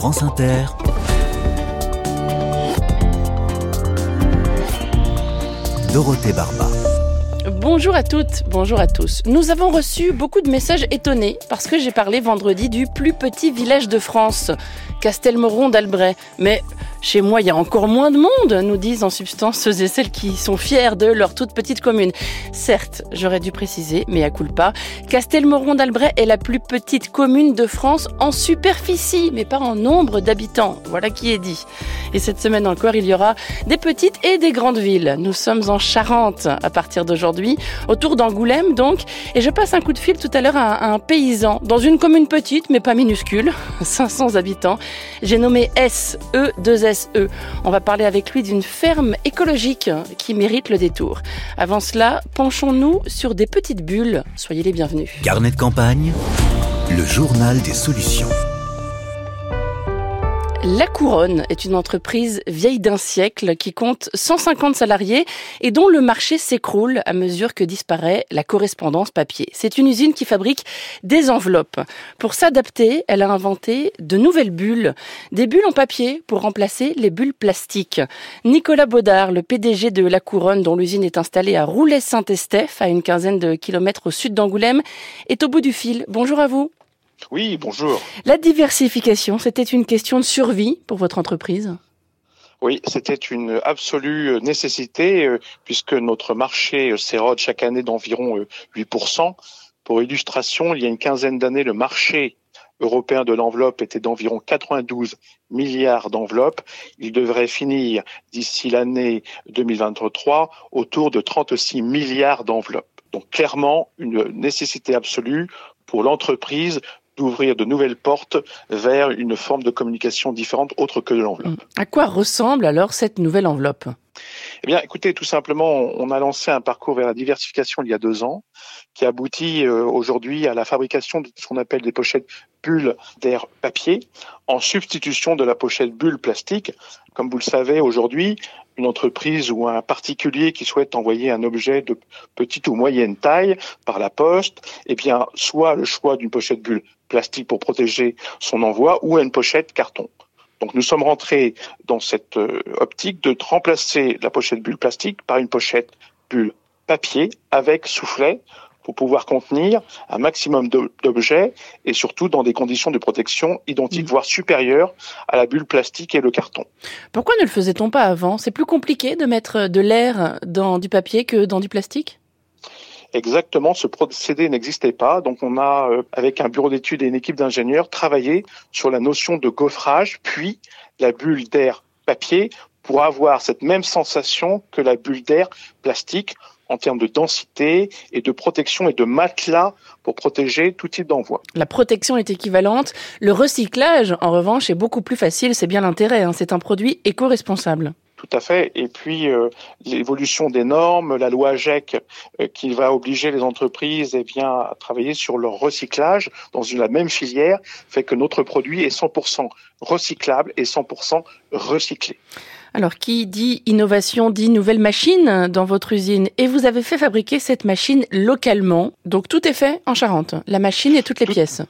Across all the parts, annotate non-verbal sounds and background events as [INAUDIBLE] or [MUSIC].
France Inter. Dorothée Barba. Bonjour à toutes, bonjour à tous. Nous avons reçu beaucoup de messages étonnés parce que j'ai parlé vendredi du plus petit village de France, Castelmoron d'Albret. Mais chez moi, il y a encore moins de monde, nous disent en substance ceux et celles qui sont fiers de leur toute petite commune. Certes, j'aurais dû préciser, mais à culpa, Castelmoron d'Albret est la plus petite commune de France en superficie, mais pas en nombre d'habitants. Voilà qui est dit. Et cette semaine encore, il y aura des petites et des grandes villes. Nous sommes en Charente à partir d'aujourd'hui, autour d'Angoulême donc, et je passe un coup de fil tout à l'heure à un paysan dans une commune petite, mais pas minuscule, [LAUGHS] 500 habitants. J'ai nommé SE2S E. On va parler avec lui d'une ferme écologique qui mérite le détour. Avant cela, penchons-nous sur des petites bulles. Soyez les bienvenus. Carnet de campagne, le journal des solutions. La Couronne est une entreprise vieille d'un siècle qui compte 150 salariés et dont le marché s'écroule à mesure que disparaît la correspondance papier. C'est une usine qui fabrique des enveloppes. Pour s'adapter, elle a inventé de nouvelles bulles, des bulles en papier pour remplacer les bulles plastiques. Nicolas Baudard, le PDG de La Couronne dont l'usine est installée à Roulet-Saint-Estèphe, à une quinzaine de kilomètres au sud d'Angoulême, est au bout du fil. Bonjour à vous. Oui, bonjour. La diversification, c'était une question de survie pour votre entreprise oui, c'était une absolue nécessité euh, puisque notre marché s'érode chaque année d'environ 8%. Pour illustration, il y a une quinzaine d'années, le marché européen de l'enveloppe était d'environ 92 milliards d'enveloppes. Il devrait finir d'ici l'année 2023 autour de 36 milliards d'enveloppes. Donc clairement, une nécessité absolue pour l'entreprise d'ouvrir de nouvelles portes vers une forme de communication différente autre que de l'enveloppe. À quoi ressemble alors cette nouvelle enveloppe? Eh bien, écoutez, tout simplement, on a lancé un parcours vers la diversification il y a deux ans, qui aboutit euh, aujourd'hui à la fabrication de ce qu'on appelle des pochettes bulles d'air papier, en substitution de la pochette bulle plastique. Comme vous le savez, aujourd'hui, une entreprise ou un particulier qui souhaite envoyer un objet de petite ou moyenne taille par la poste, eh bien, soit le choix d'une pochette bulle plastique pour protéger son envoi ou une pochette carton. Donc nous sommes rentrés dans cette euh, optique de remplacer la pochette bulle plastique par une pochette bulle papier avec soufflet pour pouvoir contenir un maximum d'objets et surtout dans des conditions de protection identiques, mmh. voire supérieures à la bulle plastique et le carton. Pourquoi ne le faisait-on pas avant? C'est plus compliqué de mettre de l'air dans du papier que dans du plastique? Exactement ce procédé n'existait pas. Donc on a, euh, avec un bureau d'études et une équipe d'ingénieurs, travaillé sur la notion de gaufrage, puis la bulle d'air papier pour avoir cette même sensation que la bulle d'air plastique en termes de densité et de protection et de matelas pour protéger tout type d'envoi. La protection est équivalente. Le recyclage, en revanche, est beaucoup plus facile. C'est bien l'intérêt. Hein. C'est un produit éco-responsable. Tout à fait. Et puis euh, l'évolution des normes, la loi GEC euh, qui va obliger les entreprises eh bien, à travailler sur leur recyclage dans une, la même filière fait que notre produit est 100% recyclable et 100% recyclé. Alors, qui dit innovation dit nouvelle machine dans votre usine. Et vous avez fait fabriquer cette machine localement. Donc, tout est fait en Charente. La machine et toutes les pièces.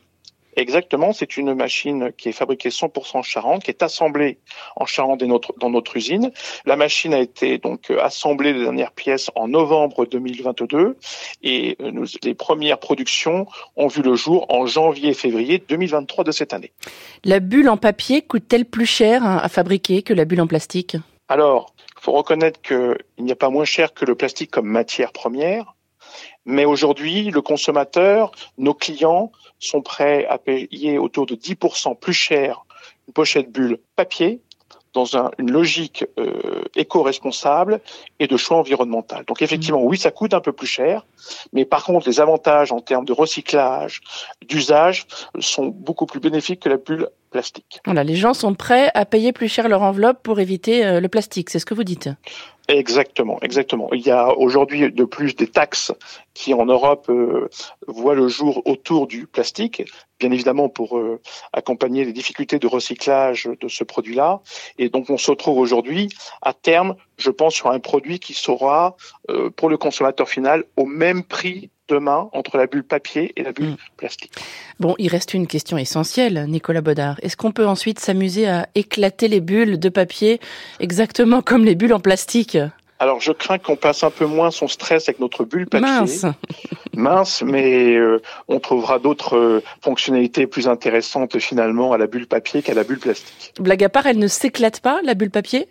Exactement, c'est une machine qui est fabriquée 100% en Charente, qui est assemblée en Charente dans notre, usine. La machine a été donc assemblée les dernières pièces en novembre 2022 et euh, nous, les premières productions ont vu le jour en janvier-février 2023 de cette année. La bulle en papier coûte-t-elle plus cher à fabriquer que la bulle en plastique? Alors, il faut reconnaître qu'il n'y a pas moins cher que le plastique comme matière première. Mais aujourd'hui, le consommateur, nos clients sont prêts à payer autour de 10% plus cher une pochette bulle papier dans une logique euh, éco-responsable et de choix environnemental. Donc effectivement, oui, ça coûte un peu plus cher, mais par contre, les avantages en termes de recyclage, d'usage, sont beaucoup plus bénéfiques que la bulle plastique. Les gens sont prêts à payer plus cher leur enveloppe pour éviter euh, le plastique, c'est ce que vous dites Exactement, exactement. Il y a aujourd'hui de plus des taxes qui en Europe euh, voient le jour autour du plastique, bien évidemment pour euh, accompagner les difficultés de recyclage de ce produit-là. Et donc on se retrouve aujourd'hui à terme, je pense, sur un produit qui sera euh, pour le consommateur final au même prix demain entre la bulle papier et la bulle Mm. plastique. Bon, il reste une question essentielle, Nicolas Baudard. Est-ce qu'on peut ensuite s'amuser à éclater les bulles de papier exactement comme les bulles en plastique? Alors je crains qu'on passe un peu moins son stress avec notre bulle papier. Mince [LAUGHS] Mince, mais euh, on trouvera d'autres euh, fonctionnalités plus intéressantes finalement à la bulle papier qu'à la bulle plastique. Blague à part, elle ne s'éclate pas, la bulle papier?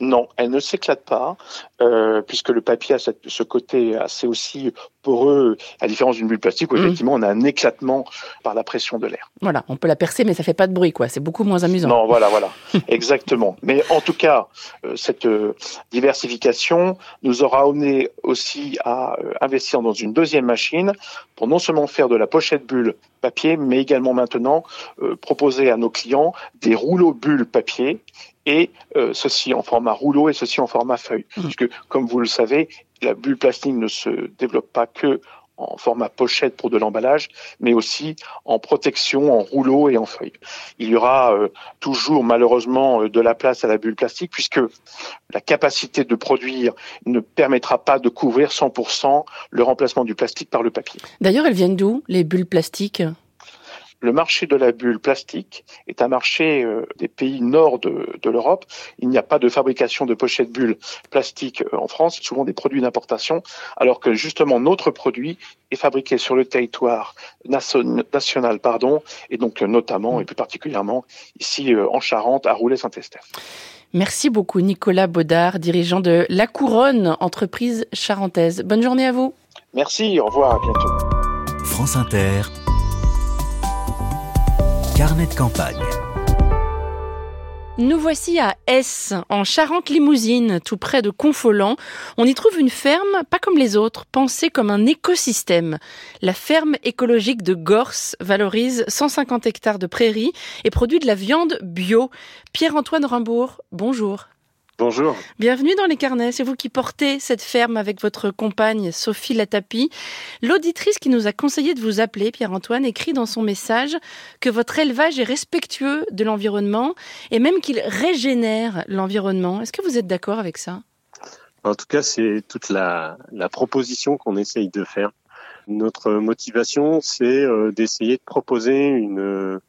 Non, elle ne s'éclate pas, euh, puisque le papier a cette- ce côté assez aussi poreux, à la différence d'une bulle plastique où Mhm. effectivement on a un éclatement par la pression de l'air. Voilà, on peut la percer, mais ça fait pas de bruit, quoi. C'est beaucoup moins amusant. Non, voilà, voilà, [LAUGHS] exactement. Mais en tout cas, euh, cette euh, diversification nous aura amené aussi à investir dans une deuxième machine pour non seulement faire de la pochette bulle papier, mais également maintenant proposer à nos clients des rouleaux bulles papier et euh, ceci en format rouleau et ceci en format feuille. Mhm. Puisque, comme vous le savez, la bulle plastique ne se développe pas que en format pochette pour de l'emballage, mais aussi en protection, en rouleau et en feuille. Il y aura euh, toujours malheureusement euh, de la place à la bulle plastique puisque la capacité de produire ne permettra pas de couvrir 100% le remplacement du plastique par le papier. D'ailleurs, elles viennent d'où, les bulles plastiques? Le marché de la bulle plastique est un marché euh, des pays nord de, de l'Europe. Il n'y a pas de fabrication de pochettes bulles plastiques euh, en France, c'est souvent des produits d'importation, alors que justement notre produit est fabriqué sur le territoire nation- national, pardon, et donc euh, notamment et plus particulièrement ici euh, en Charente, à Roulet-Saint-Estèphe. Merci beaucoup, Nicolas Baudard, dirigeant de La Couronne, entreprise charentaise. Bonne journée à vous. Merci, au revoir, à bientôt. France Inter. Carnet de campagne. Nous voici à S, en Charente-Limousine, tout près de Confolens. On y trouve une ferme, pas comme les autres, pensée comme un écosystème. La ferme écologique de Gorse valorise 150 hectares de prairies et produit de la viande bio. Pierre-Antoine Rimbourg, bonjour. Bonjour. Bienvenue dans les carnets. C'est vous qui portez cette ferme avec votre compagne Sophie Latapi. L'auditrice qui nous a conseillé de vous appeler, Pierre-Antoine, écrit dans son message que votre élevage est respectueux de l'environnement et même qu'il régénère l'environnement. Est-ce que vous êtes d'accord avec ça? En tout cas, c'est toute la, la proposition qu'on essaye de faire. Notre motivation, c'est euh, d'essayer de proposer une,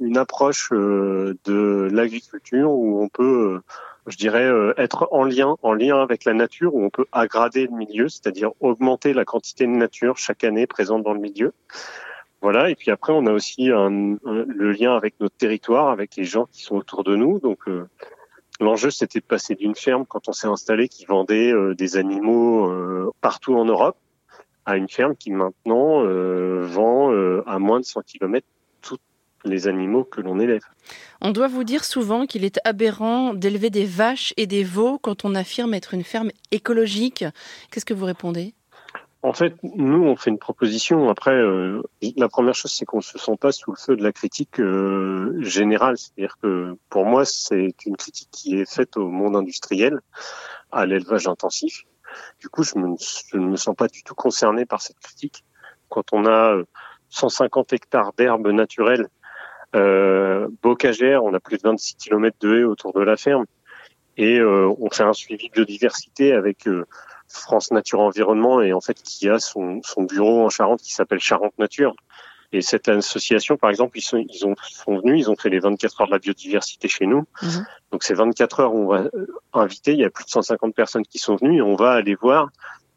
une approche euh, de l'agriculture où on peut, euh, je dirais, euh, être en lien, en lien avec la nature, où on peut aggrader le milieu, c'est-à-dire augmenter la quantité de nature chaque année présente dans le milieu. Voilà. Et puis après, on a aussi le lien avec notre territoire, avec les gens qui sont autour de nous. Donc, euh, L'enjeu, c'était de passer d'une ferme quand on s'est installé qui vendait euh, des animaux partout en Europe à une ferme qui maintenant vend à moins de 100 km tous les animaux que l'on élève. On doit vous dire souvent qu'il est aberrant d'élever des vaches et des veaux quand on affirme être une ferme écologique. Qu'est-ce que vous répondez? En fait, nous, on fait une proposition. Après, euh, la première chose, c'est qu'on se sent pas sous le feu de la critique euh, générale. C'est-à-dire que pour moi, c'est une critique qui est faite au monde industriel, à l'élevage intensif. Du coup, je, me- je ne me sens pas du tout concerné par cette critique. Quand on a euh, 150 hectares d'herbes naturelles, euh, bocagères, on a plus de 26 km de haies autour de la ferme, et euh, on fait un suivi biodiversité avec euh, France Nature Environnement et en fait qui a son, son bureau en Charente qui s'appelle Charente Nature. Et cette association, par exemple, ils sont, ils ont, sont venus, ils ont fait les 24 heures de la biodiversité chez nous. Mhm. Donc ces 24 heures, on va euh, inviter, il y a plus de 150 personnes qui sont venues et on va aller voir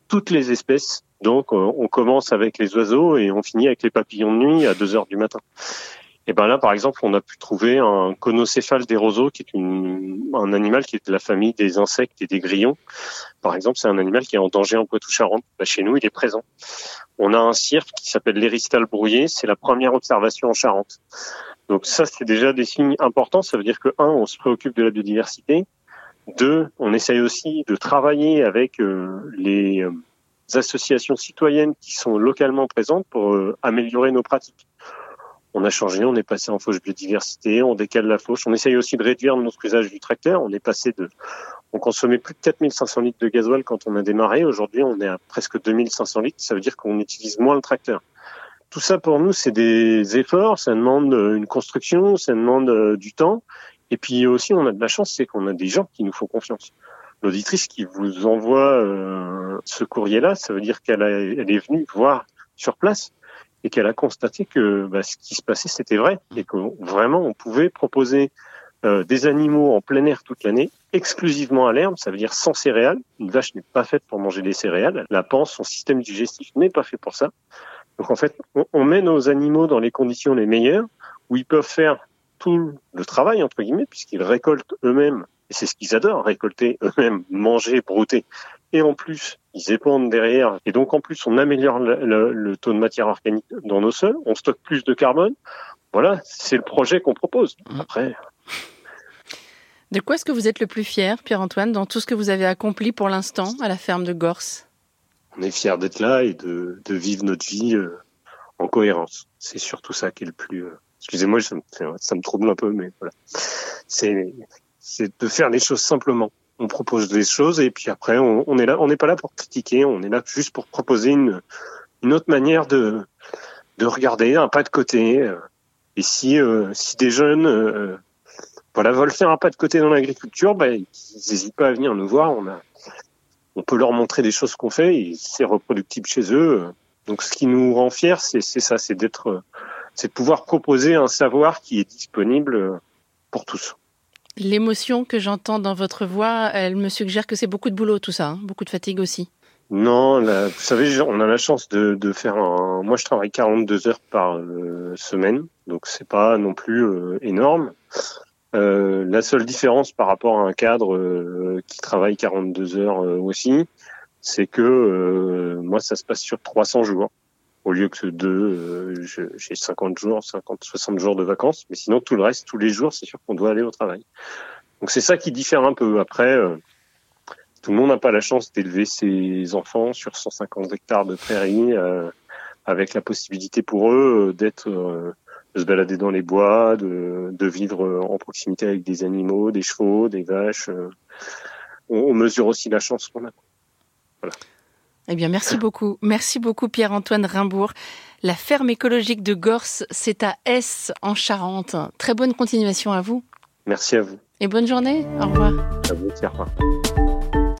toutes les espèces. Donc euh, on commence avec les oiseaux et on finit avec les papillons de nuit à 2 heures du matin. Et ben là, par exemple, on a pu trouver un conocéphale des roseaux, qui est un animal qui est de la famille des insectes et des grillons. Par exemple, c'est un animal qui est en danger en Poitou-Charentes. Bah, chez nous, il est présent. On a un cirque qui s'appelle l'éristal brouillé. C'est la première observation en Charente. Donc ça, c'est déjà des signes importants. Ça veut dire que un, on se préoccupe de la biodiversité. Deux, on essaye aussi de travailler avec euh, les euh, associations citoyennes qui sont localement présentes pour euh, améliorer nos pratiques. On a changé, on est passé en fauche biodiversité, on décale la fauche. On essaye aussi de réduire notre usage du tracteur. On est passé de, on consommait plus de 4500 litres de gasoil quand on a démarré. Aujourd'hui, on est à presque 2500 litres. Ça veut dire qu'on utilise moins le tracteur. Tout ça pour nous, c'est des efforts. Ça demande euh, une construction, ça demande euh, du temps. Et puis aussi, on a de la chance, c'est qu'on a des gens qui nous font confiance. L'auditrice qui vous envoie euh, ce courrier-là, ça veut dire qu'elle est venue voir sur place et qu'elle a constaté que bah, ce qui se passait c'était vrai et que vraiment on pouvait proposer euh, des animaux en plein air toute l'année, exclusivement à l'herbe, ça veut dire sans céréales. Une vache n'est pas faite pour manger des céréales. La panse, son système digestif n'est pas fait pour ça. Donc en fait, on, on met nos animaux dans les conditions les meilleures où ils peuvent faire tout le travail entre guillemets puisqu'ils récoltent eux-mêmes et c'est ce qu'ils adorent récolter [LAUGHS] eux-mêmes, manger, brouter. Et en plus, ils épandent derrière. Et donc en plus, on améliore le, le, le taux de matière organique dans nos sols, on stocke plus de carbone. Voilà, c'est le projet qu'on propose. Après, de quoi est-ce que vous êtes le plus fier, Pierre-Antoine, dans tout ce que vous avez accompli pour l'instant à la ferme de Gorse? On est fier d'être là et de, de, vivre notre vie euh, en cohérence. C'est surtout ça qui est le plus. Euh... Excusez-moi, ça me, ça me trouble un peu, mais voilà. C'est c'est de faire les choses simplement. On propose des choses et puis après, on, est là. On n'est pas là pour critiquer. On est là juste pour proposer une une autre manière de de regarder, un pas de côté. euh. Et si euh, si des jeunes euh, voilà, veulent faire un pas de côté dans l'agriculture, bah, ils n'hésitent pas à venir nous voir. On, a, on peut leur montrer des choses qu'on fait et c'est reproductible chez eux. Donc, ce qui nous rend fiers, c'est ça, c'est d'être, c'est de pouvoir proposer un savoir qui est disponible pour tous. L'émotion que j'entends dans votre voix, elle me suggère que c'est beaucoup de boulot tout ça, hein beaucoup de fatigue aussi. Non, là, vous savez, on a la chance de, de, faire un. Moi, je travaille 42 heures par euh, semaine, donc c'est pas non plus euh, énorme. Euh, la seule différence par rapport à un cadre euh, qui travaille 42 heures aussi, c'est que moi, ça se passe sur 300 jours. Au lieu que deux, j'ai 50 jours, 50, 60 jours de vacances. Mais sinon, tout le reste, tous les jours, c'est sûr qu'on doit aller au travail. Donc c'est ça qui diffère un peu. Après, tout le monde n'a pas la chance d'élever ses enfants sur 150 hectares de prairies, avec la possibilité pour eux d'être de se balader dans les bois, de, de, vivre en proximité avec des animaux, des chevaux, des vaches. On, on mesure aussi la chance qu'on a. Voilà. Eh bien, merci beaucoup. Merci beaucoup, Pierre-Antoine Rimbourg. La ferme écologique de Gorse, c'est à S, en Charente. Très bonne continuation à vous. Merci à vous. Et bonne journée. Au revoir. À vous, au revoir.